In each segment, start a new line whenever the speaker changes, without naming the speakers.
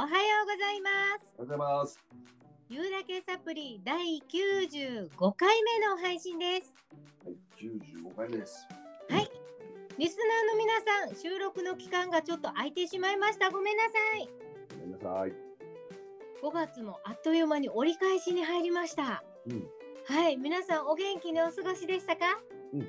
おはようございます。
おはようございます。
ゆうだけサプリ第95回目の配信です。
はい、九十五回目です。
はい。リスナーの皆さん、収録の期間がちょっと空いてしまいました。ごめんなさい。
ごめんなさい。
5月もあっという間に折り返しに入りました。
うん、
はい、皆さんお元気にお過ごしでしたか？
うん
加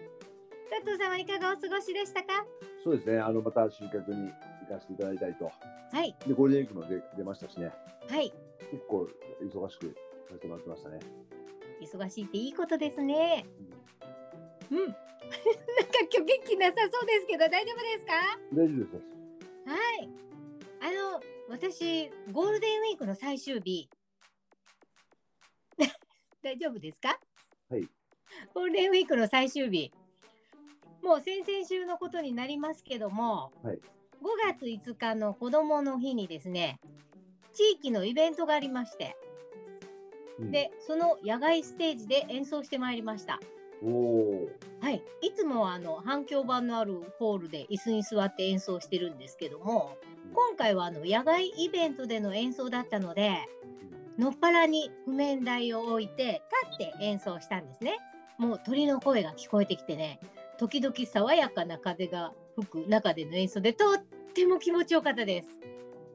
藤さんはいかがお過ごしでしたか？
そうですね。あのまた集客に行かせていただいたりと、
はい、
でゴールデンウィークも出出ましたしね。
はい。
結構忙しくさせてもらってましたね。
忙しいっていいことですね。うん。なんか今日元気なさそうですけど大丈夫ですか？
大丈夫です。
はい。あの、私、ゴールデンウィークの最終日。大丈夫ですか？
はい。
ゴールデンウィークの最終日。もう先々週のことになりますけども、
はい
5月5日の子どもの日にですね、地域のイベントがありまして、
うん、
で、その野外ステージで演奏してまいりました。はい、いつもはあの反響板のあるホールで椅子に座って演奏してるんですけども
うん。
今回はあの野外イベントでの演奏だったのでのっぱらに譜面台を置いて立って演奏したんですね。もう鳥の声が聞こえてきてね時々爽やかな風が吹く中での演奏でとっても気持ちよかったです。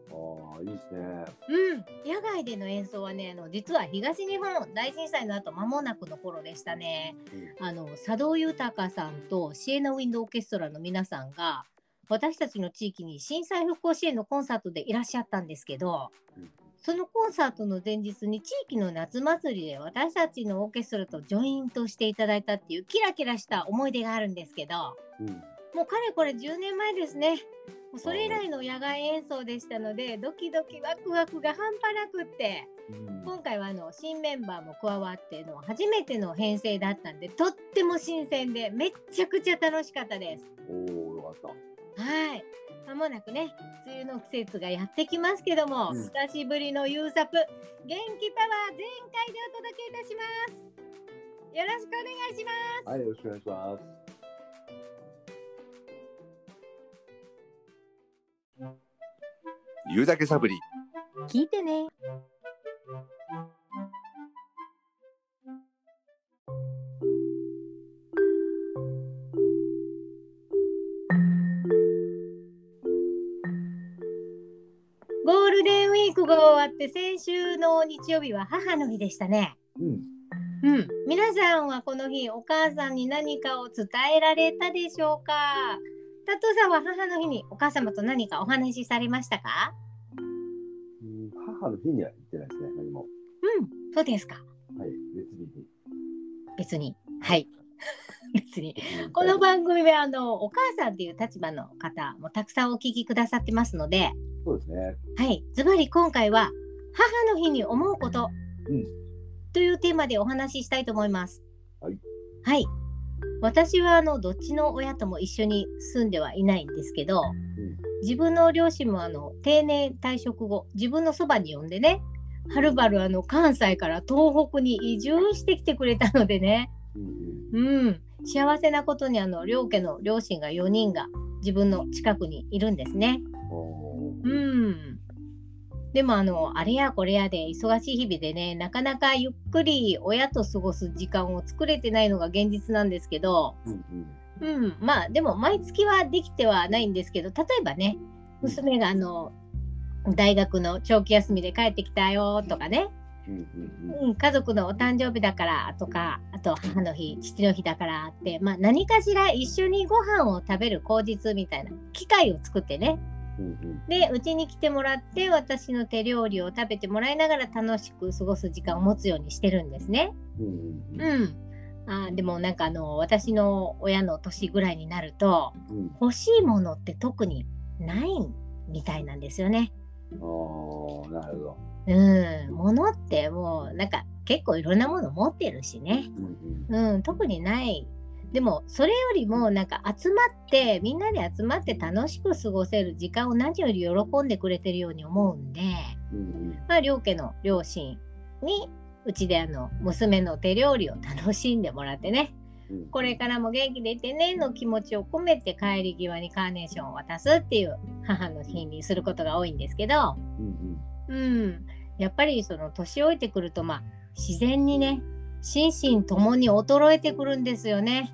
ああいいですね。
うん、野外での演奏はねあの実は東日本大震災の後間もなくの頃でしたね。あの佐渡豊さんとシエナウィンドオーケストラの皆さんが私たちの地域に震災復興支援のコンサートでいらっしゃったんですけど
うん
そのコンサートの前日に地域の夏祭りで私たちのオーケストラとジョイントしていただいたっていうキラキラした思い出があるんですけど
うん、
もうかれこれ10年前ですね。もうそれ以来の野外演奏でしたのでドキドキワクワクが半端なくって
うん、
今回はあの新メンバーも加わっての初めての編成だったんでとっても新鮮でめっちゃくちゃ楽しかったです。
おおよかった。
はい。まもなくね、梅雨の季節がやってきますけども、
うん
久しぶりのユーサプ、元気パワー全開でお届けいたします。よろしくお願いします。
はい、よろしくお願いします。
言うだけサブリ
聞いてね。ークが終わって先週の日曜日は母の日でしたね。
うん、
うん、皆さんはこの日お母さんに何かを伝えられたでしょうか？タトさんは母の日にお母様と何かお話しされましたか？
うん、母の日には行ってないですね。何も。
うん、そうですか。
はい、別日に。
別に。はい。別に。この番組はあのお母さんっていう立場の方もたくさんお聞きくださってますので、
そうですね。
はい、ズバリ今回は母の日に思うこと
うん
というテーマでお話ししたいと思います。
はい。
はい。私はあのどっちの親とも一緒に住んではいないんですけど、
うん、
自分の両親もあの定年退職後自分のそばに呼んでねはるばるあの関西から東北に移住してきてくれたのでね、
うん、うん。
うん、幸せなことにあの両家の両親が4人が自分の近くにいるんですね。うん。でもあのあれやこれやで忙しい日々でねなかなかゆっくり親と過ごす時間を作れてないのが現実なんですけど、
うん、うん。
うん、まあでも毎月はできてはないんですけど例えばね娘があの大学の長期休みで帰ってきたよとかね、
うん、
家族のお誕生日だからとかあと母の日父の日だからって、まあ、何かしら一緒にご飯を食べる口実みたいな機会を作ってね。でうちに来てもらって私の手料理を食べてもらいながら楽しく過ごす時間を持つようにしてるんですね。
うん、
あーでもなんかあの私の親の年ぐらいになると
うん。
欲しいものって特にないみたいなんですよね。
ああ、なるほど。
うん、物ってもうなんか結構いろんなもの持ってるしね。
うん、
うん、特にない。でもそれよりもなんか集まってみんなで集まって楽しく過ごせる時間を何より喜んでくれてるように思うんで。まあ、両家の両親にうちであの娘の手料理を楽しんでもらってね
うん
これからも元気でいてねの気持ちを込めて帰り際にカーネーションを渡すっていう母の日にすることが多いんですけど、
うん
うん、やっぱりその年老いてくるとまあ自然にね心身ともに衰えてくるんですよね。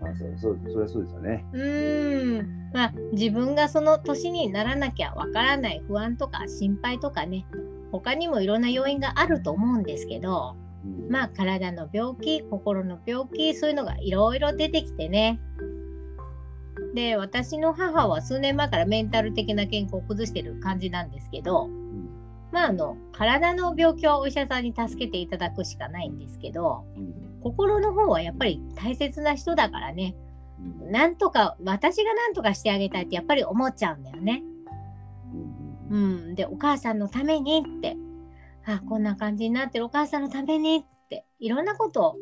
まあ、そう、そう、それはそうですよね。
うーん。まあ自分がその年にならなきゃわからない不安とか心配とかね他にもいろんな要因があると思うんですけど。
うん、
まあ体の病気心の病気そういうのがいろいろ出てきてね。で私の母は数年前からメンタル的な健康を崩してる感じなんですけど
うん、
まああの体の病気はお医者さんに助けていただくしかないんですけど
うん、
心の方はやっぱり大切な人だからね。
うん、
なんとか私がなんとかしてあげたいってやっぱり思っちゃうんだよね。
うん、
うん、でお母さんのためにってあこんな感じになってるお母さんのためにっていろんなことを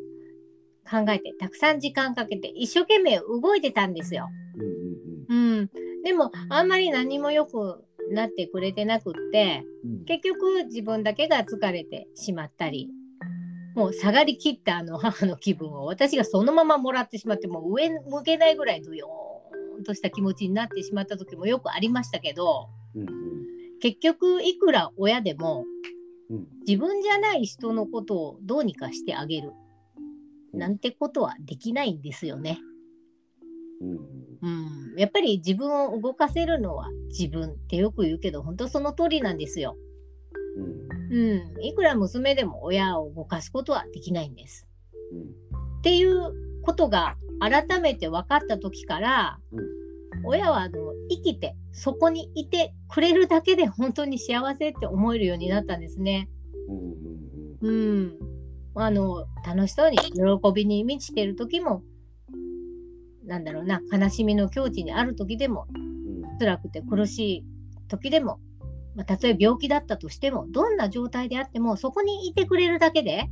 考えてたくさん時間かけて一生懸命動いてたんですよ。
うん、
でもあんまり何も良くなってくれてなくって
うん、
結局自分だけが疲れてしまったりもう下がりきったあの母の気分を私がそのままもらってしまってもう上向けないぐらいドヨーンとした気持ちになってしまった時もよくありましたけど
うん、
結局いくら親でも
うん、
自分じゃない人のことをどうにかしてあげる。なんてことはできないんですよね。
うん、
うん、やっぱり自分を動かせるのは自分ってよく言うけど本当その通りなんですよ。
うん、
うん、いくら娘でも親を動かすことはできないんです。
うん、
っていうことが改めて分かった時から、
うん。
親はあの生きてそこにいてくれるだけで本当に幸せって思えるようになったんですね。
うん、
あの楽しそうに喜びに満ちてる時もなんだろうな悲しみの境地にある時でも
うん、
辛くて苦しい時でも、まあ、たとえ病気だったとしてもどんな状態であってもそこにいてくれるだけで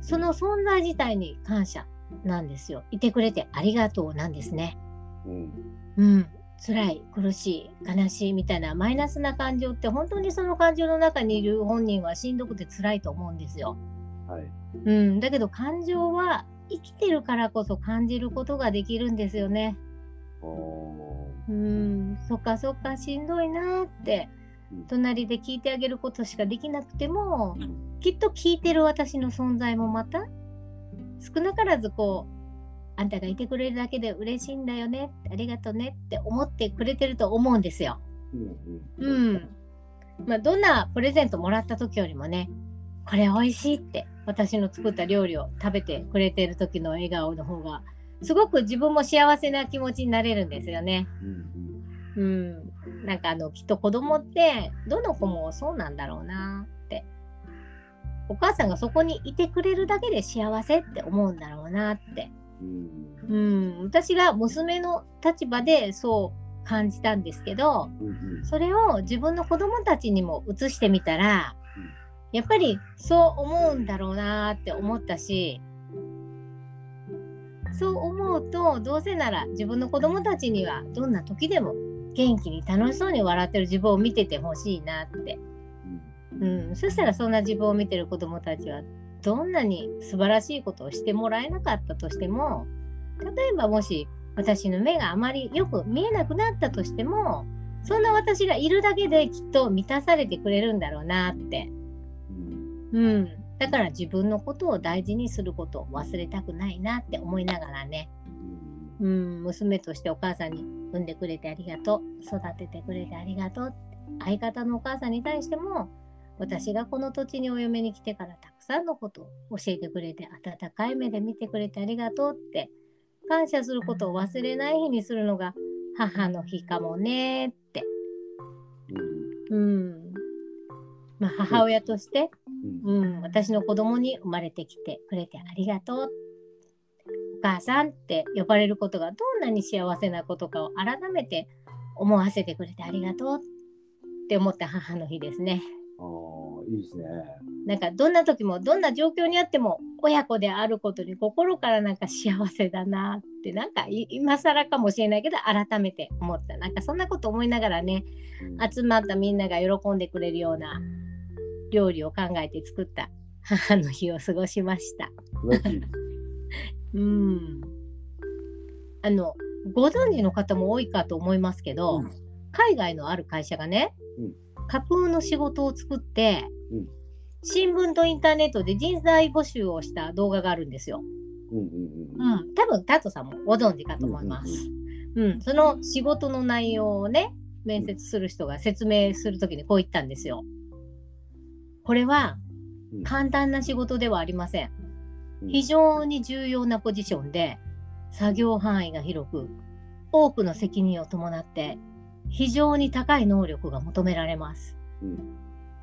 その存在自体に感謝なんですよ。いてくれてありがとうなんですね。
うん、
うん、辛い苦しい悲しいみたいなマイナスな感情って本当にその感情の中にいる本人はしんどくて辛いと思うんですよ。
はい、
うん、だけど感情は生きてるからこそ感じることができるんですよね。
お
うん、そっかそっかしんどいなーって
うん。
隣で聞いてあげることしかできなくても
ー、
きっと聞いてる私の存在もまた少なからずこうあんたがいてくれるだけで嬉しいんだよねありがとねって思ってくれてると思うんですよ。
うん、
う
うん、
ん。まあ、どんなプレゼントもらった時よりもねこれ美味しいって私の作った料理を食べてくれてる時の笑顔の方がすごく自分も幸せな気持ちになれるんですよね。
うん、
うん。なんかあのきっと子供ってどの子もそうなんだろうなって。お母さんがそこにいてくれるだけで幸せって思うんだろうなって。
うん、
うん。私が娘の立場でそう感じたんですけど、
うん、
それを自分の子供たちにも移してみたら
うん、
やっぱりそう思うんだろうなって思ったし、そう思うとどうせなら自分の子供たちにはどんな時でも元気に楽しそうに笑ってる自分を見ててほしいなって、うん、そしたらそんな自分を見てる子供たちはどんなに素晴らしいことをしてもらえなかったとしても例えばもし私の目があまりよく見えなくなったとしてもそんな私がいるだけできっと満たされてくれるんだろうなって、
うん、
だから自分のことを大事にすることを忘れたくないなって思いながらね、うん、娘としてお母さんに産んでくれてありがとう。育ててくれてありがとうって。相方のお母さんに対しても私がこの土地にお嫁に来てからたくさんのことを教えてくれて温かい目で見てくれてありがとうって感謝することを忘れない日にするのが母の日かもねって、うん。まあ、母親として、
うん、
うん、私の子供に生まれてきてくれてありがとう。お母さんって呼ばれることがどんなに幸せなことかを改めて思わせてくれてありがとうって思った母の日ですね。
ああ、いいですね。
なんかどんな時もどんな状況にあっても親子であることに心からなんか幸せだなってなんかい今更かもしれないけど改めて思った。なんかそんなこと思いながらね
うん。
集まったみんなが喜んでくれるような料理を考えて作った母の日を過ごしました。うん。あのご存知の方も多いかと思いますけど、
うん。
海外のある会社がね、
うん
架空の仕事を作って、
うん
新聞とインターネットで人材募集をした動画があるんですよ。
うんうんうん
うん、多分タトさんもご存知かと思います。うん、その仕事の内容をね、面接する人が説明するときにこう言ったんですよ。これは
うん
簡単な仕事ではありません。
うん
非常に重要なポジションで、作業範囲が広く、多くの責任を伴って、非常に高い能力が求められます。
うん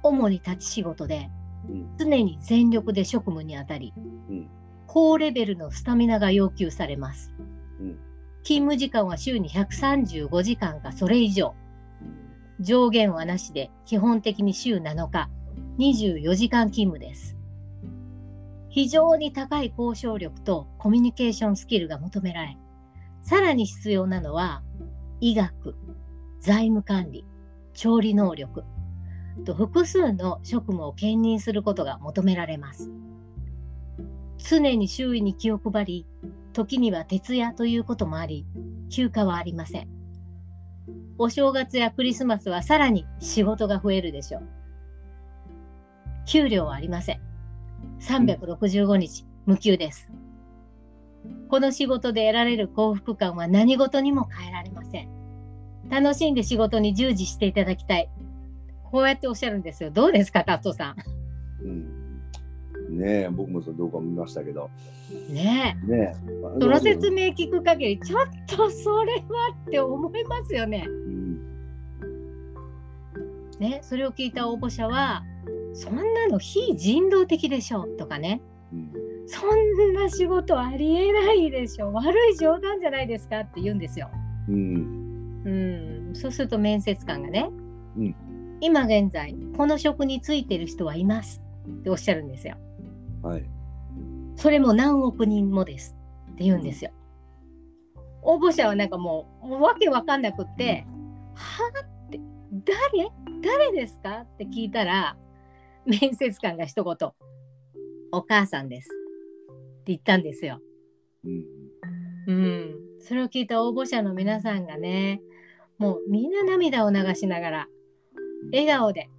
主に立ち仕事で、
うん
常に全力で職務に当たり、
うん
高レベルのスタミナが要求されます。
うん
勤務時間は週に135時間かそれ以上。上限はなしで基本的に週7日、24時間勤務です。非常に高い交渉力とコミュニケーションスキルが求められ、さらに必要なのは医学、財務管理、調理能力と複数の職務を兼任することが求められます。常に周囲に気を配り、時には徹夜ということもあり、休暇はありません。お正月やクリスマスはさらに仕事が増えるでしょう。給料はありません。365日無給です。この仕事で得られる幸福感は何事にも変えられません。楽しんで仕事に従事していただきたい。こうやっておっしゃるんですよ。どうですか、タットさ
うんねえ僕もその動画見ましたけど
ん。ねえ。
ねえ
その説明聞く限り、ちょっとそれはって思いますよね。
うん
ね、それを聞いた応募者は、そんなの非人道的でしょとかね、
うん
そんな仕事ありえないでしょ悪い冗談じゃないですかって言うんですよ。
うん
うん、そうすると面接官がね、
うん
今現在この職についてる人はいますっておっしゃるんですよ。
はい
それも何億人もですって言うんですよ。応募者はなんかもうもうわけわかんなくって「はあ?」って「誰？誰ですか?」って聞いたら面接官が一言「お母さんです」って言ったんですよ。
うん
うん、それを聞いた応募者の皆さんがねもうみんな涙を流しながら笑顔で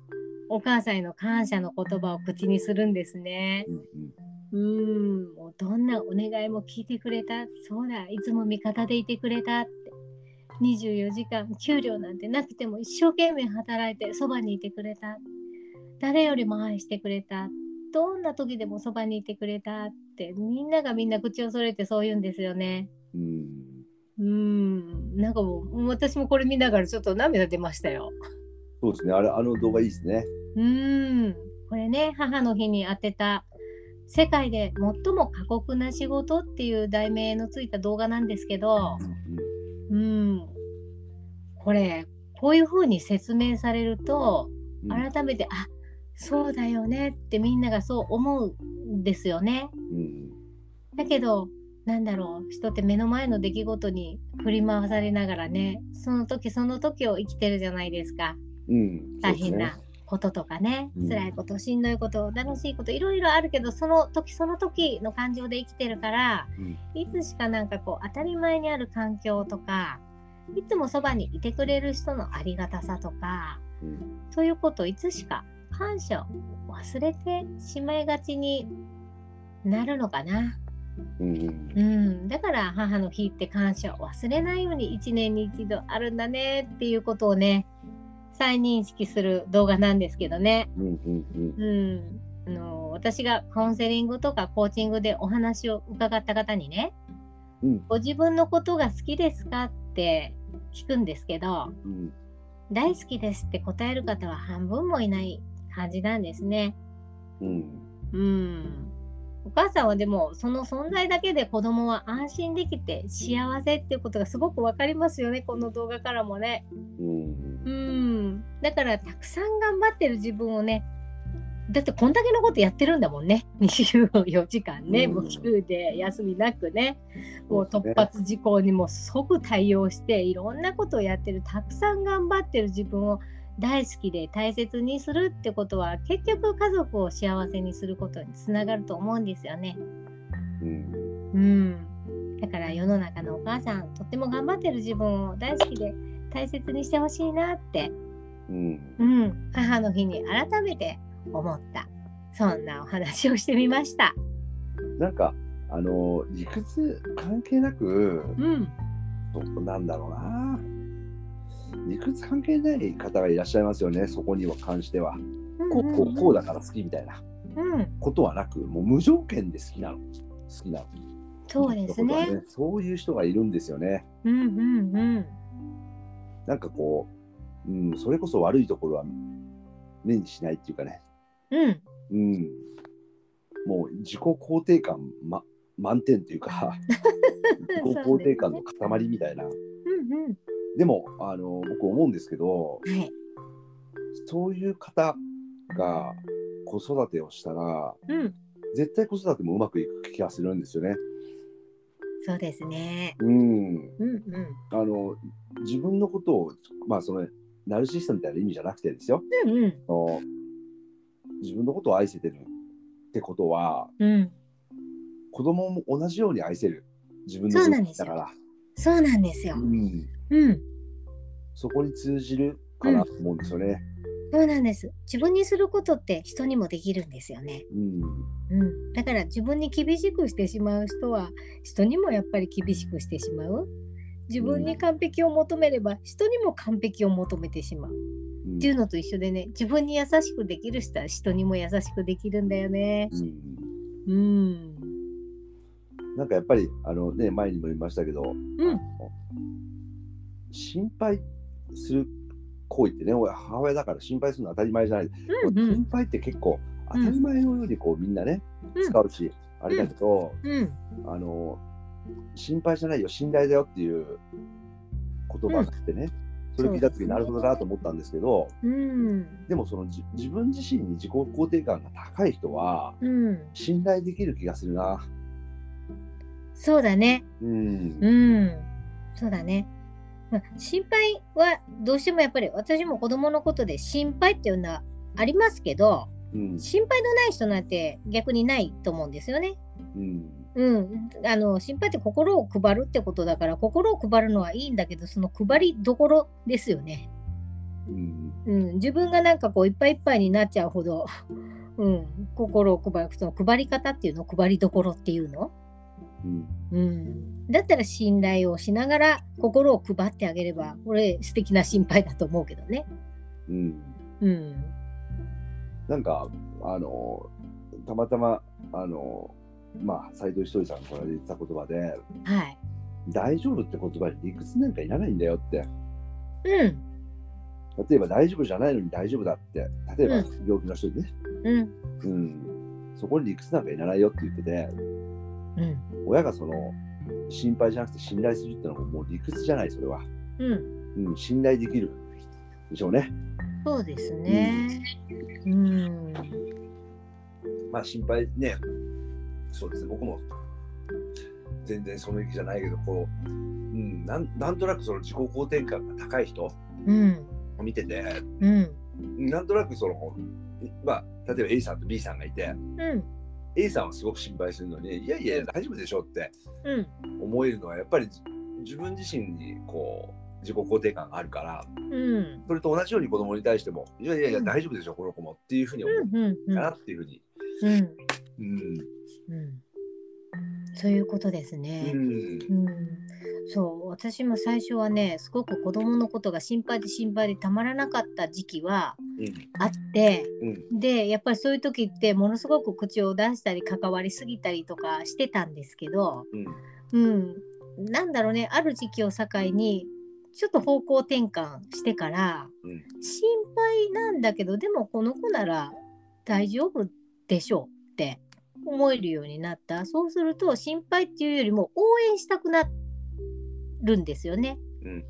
お母さんへの感謝の言葉を口にするんですね。
うん
うん、もうどんなお願いも聞いてくれた？そうだ、いつも味方でいてくれたって。24時間給料なんてなくても一生懸命働いてそばにいてくれた。誰よりも愛してくれた？どんな時でもそばにいてくれたってみんながみんな口を揃えてそう言うんですよね。
うん
うん、なんかもう私もこれ見ながらちょっと涙出ましたよ。
そうですね。あれあの動画いいですね。
うん、これね、母の日に当てた世界で最も過酷な仕事っていう題名のついた動画なんですけど、うん、これ、こういうふうに説明されると、
うん。
改めて、あそうだよねってみんながそう思うんですよね。
うん。
だけど、なんだろう、人って目の前の出来事に振り回されながらね、その時その時を生きてるじゃないですか。
うん
大変なこととかね、
うん。
辛いことしんどいこと楽しいこといろいろあるけどその時その時の感情で生きてるから
うん。
いつしかなんかこう当たり前にある環境とかいつもそばにいてくれる人のありがたさとか
うん。
そういうことをいつしか感謝を忘れてしまいがちになるのかな。
うん。
うん、だから母の日って感謝を忘れないように一年に一度あるんだねっていうことをね再認識する動画なんですけどね。
うん
あの私がカウンセリングとかコーチングでお話を伺った方にね
うん。
ご自分のことが好きですかって聞くんですけど
うん。
大好きですって答える方は半分もいない感じなんですね。
うん。
うんお母さんはでもその存在だけで子供は安心できて幸せっていうことがすごくわかりますよねこの動画からもね。
うん。
うん。だからたくさん頑張ってる自分をねだってこんだけのことやってるんだもんね。24時間ね
うん。
無給で休みなくね。もう突発事故にも即対応していろんなことをやってる。たくさん頑張ってる自分を大好きで大切にするってことは結局家族を幸せにすることにつながると思うんですよね。
うん
うん、だから世の中のお母さんとっても頑張ってる自分を大好きで大切にしてほしいなって
うん。
うん、母の日に改めて思ったそんなお話をしてみました。
なんか、あの、理屈関係なく、
うん、
どなんだろうな。理屈関係ない方がいらっしゃいますよね、そこには関しては。こうこうこうだから好きみたいな
うん、
ことはなく、もう無条件で好きなの。好きなの。
そうです
ってことは
ね。
そういう人がいるんですよね。
うんうんうん。
なんかこう、うん、それこそ悪いところは目にしないっていうかね。
うん、
うん。もう自己肯定感、ま、満点というか、自己肯定感の塊みたいな。
うんうん。
でも、あの、僕思うんですけど、
はい。
そういう方が子育てをしたら、
うん、
絶対子育てもうまくいく気がするんですよね。
そうですね。
うん。
うんうん。
あの、自分のことを、まあ、その、ナルシストみたいな意味じゃなくてですよ。
うんうん。
あの自分のことを愛せてるってことは、
うん。
子供も同じように愛せる。自分の
そうなんですよ
だから。
そうなんですよ
う。ん。
うん。
そこに通じるかなと思うんですよね。
そうなんです。自分にすることって人にもできるんですよね。
うん。
うん。だから自分に厳しくしてしまう人は人にもやっぱり厳しくしてしまう。自分に完璧を求めれば人にも完璧を求めてしまう。
うん
っていうのと一緒でね、自分に優しくできる人は人にも優しくできるんだよね。
うん
うん。
なんかやっぱりあのね前にも言いましたけど、
うん
心配する行為ってね俺母親だから心配するの当たり前じゃない、
うんうん
心配って結構当たり前のようにこうみんなね、
うん
使うし、あれだけど、
うん。
あの心配じゃないよ信頼だよっていう言葉があってね、それ聞いた時になるほどなと思ったんですけど
うん。
でもそのじ自分自身に自己肯定感が高い人は
うん。
信頼できる気がするな。
そうだね。
うん
うん。そうだね。まあ心配はどうしてもやっぱり私も子供のことで心配っていうのはありますけど
うん。
心配のない人なんて逆にないと思うんですよね。
うん。
うん、あの心配って心を配るってことだから心を配るのはいいんだけどその配りどころですよね。
うん。
うん、自分がなんかこういっぱいいっぱいになっちゃうほど、うん、心を配るその配り方っていうの配りどころっていうの、
うん。
うん、だったら信頼をしながら心を配ってあげればこれ素敵な心配だと思うけどね。
うん。
うん、
なんかあのたまたまあのまあ斎藤ひとりさんから言ってた言葉で
はい。
「大丈夫」って言葉に理屈なんかいらないんだよって。
うん、
例えば大丈夫じゃないのに大丈夫だって。例えば
う
病気の人にね、
うん、
うん、そこに理屈なんかいらないよって言ってて。
うん、
親がその心配じゃなくて信頼するってのはもう理屈じゃないそれは、
うん、
うん、信頼できるでしょうね。
そうですね。うん、
まあ心配ね。そうですね。僕も全然その域じゃないけどこう、うん、なんなんとなくその自己肯定感が高い人
うん、
を見てて
うん、
なんとなくそのまあ例えば A さんと B さんがいて
うん、
A さんはすごく心配するのにいやいや大丈夫でしょって
うん、
思えるのはやっぱりじ自分自身にこう自己肯定感があるから
うん、
それと同じように子供に対してもいやいやいや
うん。
大丈夫でしょこの子もっていうふうに思う
うん、うん、
かなっていうふうに。
うん、
うん。
うん、そういうことです
う
ね。
ん。
うん、そう、私も最初はね、すごく子供のことが心配で心配でたまらなかった時期はあって、
うん。
で、やっぱりそういう時ってものすごく口を出したり関わりすぎたりとかしてたんですけど、
うん。
うん、なんだろうね、ある時期を境に、ちょっと方向転換してから、
うん。
心配なんだけど、でもこの子なら大丈夫でしょうって思えるようになった。そうすると、心配っていうよりも応援したくなるんですよね。
うん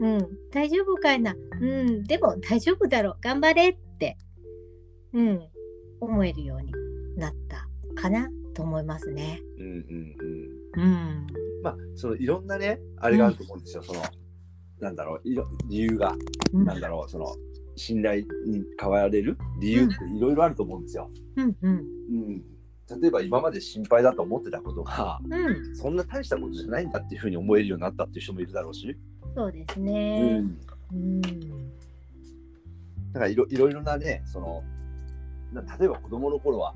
うん。
うん、大丈夫かいな？うん、でも大丈夫だろう。頑張れって、うん、思えるようになったかなと思いますね。
うんうんうん。
うん。
まあそのいろんなねあれがあると思うんですよ、そのなんだろう。いろ理由が、
うん。
なんだろう。その信頼に変われる理由っていろいろあると思うんですよ、
うんうん。
うん例えば今まで心配だと思ってたことが
うん、
そんな大したことじゃないんだっていうふうに思えるようになったっていう人もいるだろうし、
そうです
う
ね。
ん
うん、
だからいろいろなね、その、な例えば子供の頃は、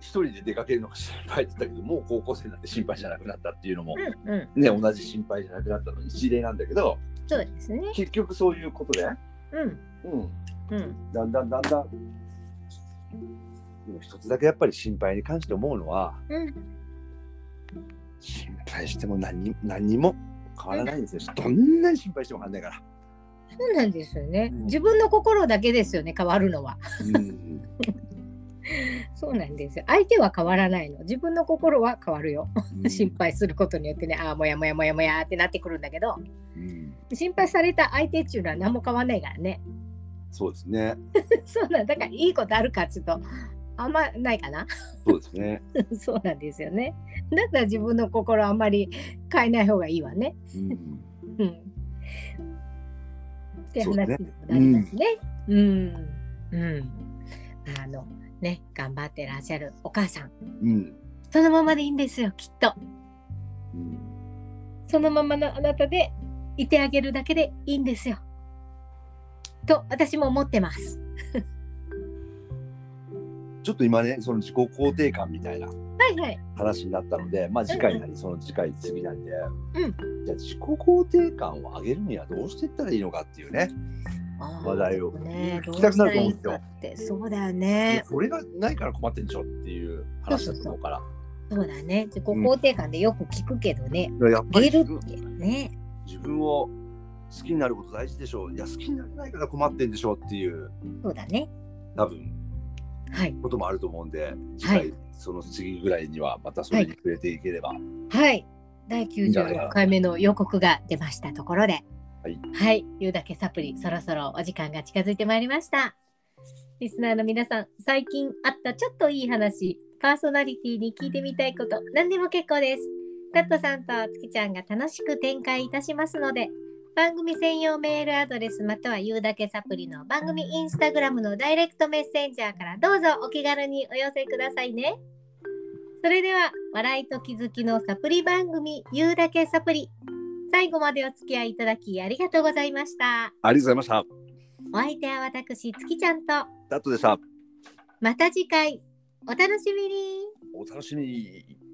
一人で出かけるのが心配だったけど、もう高校生になって心配じゃなくなったっていうのも、
うんうん。
ね、同じ心配じゃなくなったの一例なんだけど、
そうですね。
結局そういうことで、
うん。
うん、
うん。
だんだんだんだん、でも一つだけやっぱり心配に関して思うのは、
うん。
心配しても何に何にも変わらないんですよ。どんなに心配しても変わらないから。
そうなんですよね。
うん
自分の心だけですよね、変わるのは。
うん、
そうなんですよ。相手は変わらないの。自分の心は変わるよ。
うん
心配することによってね、ああ、もやもやもやもやってなってくるんだけど、
うん
心配された相手っていうのは何も変わんないからね。
そうですね。
そうなんだからいいことあるかっていうと、あんまないかな。
そうですね。
そうなんですよね。だったら自分の心あんまり変えない方がいいわね。
うん
うん。って話にもなりますね。うん。うん。あの、ね、頑張ってらっしゃるお母さん。
うん
そのままでいいんですよ、きっと。
うん
そのままのあなたでいてあげるだけでいいんですよ。と私も思ってます。
ちょっと今ね、その自己肯定感みたいな
はいはい。
話になったので、まあ次回なり、その次回次なんで、
う
じゃあ自己肯定感を上げるにはどうしていったらいいのかっていうね、話題を
ね、
聞きたくなると思うんですよ
そうだよね。
それがないから困ってんでしょっていう話だと思うから。
そうだね。自己肯定感でよく聞くけどね。
やっぱり
ね。
自分を好きになること大事でしょう。いや、好きになれないから困ってんでしょうっていう、
そうだね。
多分、
はい。
こともあると思うんで、次回、
はい
その次ぐらいにはまたそれに触れていければ。
はい。第
んじゃないかな
96回目の予告が出ましたところで、
はい。
はい。言うだけサプリ、そろそろお時間が近づいてまいりました。リスナーの皆さん、最近あったちょっといい話、パーソナリティに聞いてみたいこと、何でも結構です。タットさんと月ちゃんが楽しく展開いたしますので、番組専用メールアドレスまたは言うだけサプリの番組インスタグラムのダイレクトメッセンジャーからどうぞお気軽にお寄せくださいね。それでは、笑いと気づきのサプリ番組、言うだけサプリ。最後までお付き合いいただきありがとうございました。
ありがとうございました。
お相手は私、月ちゃんと、
ダットでした。
また次回、お楽しみに。
お楽しみに。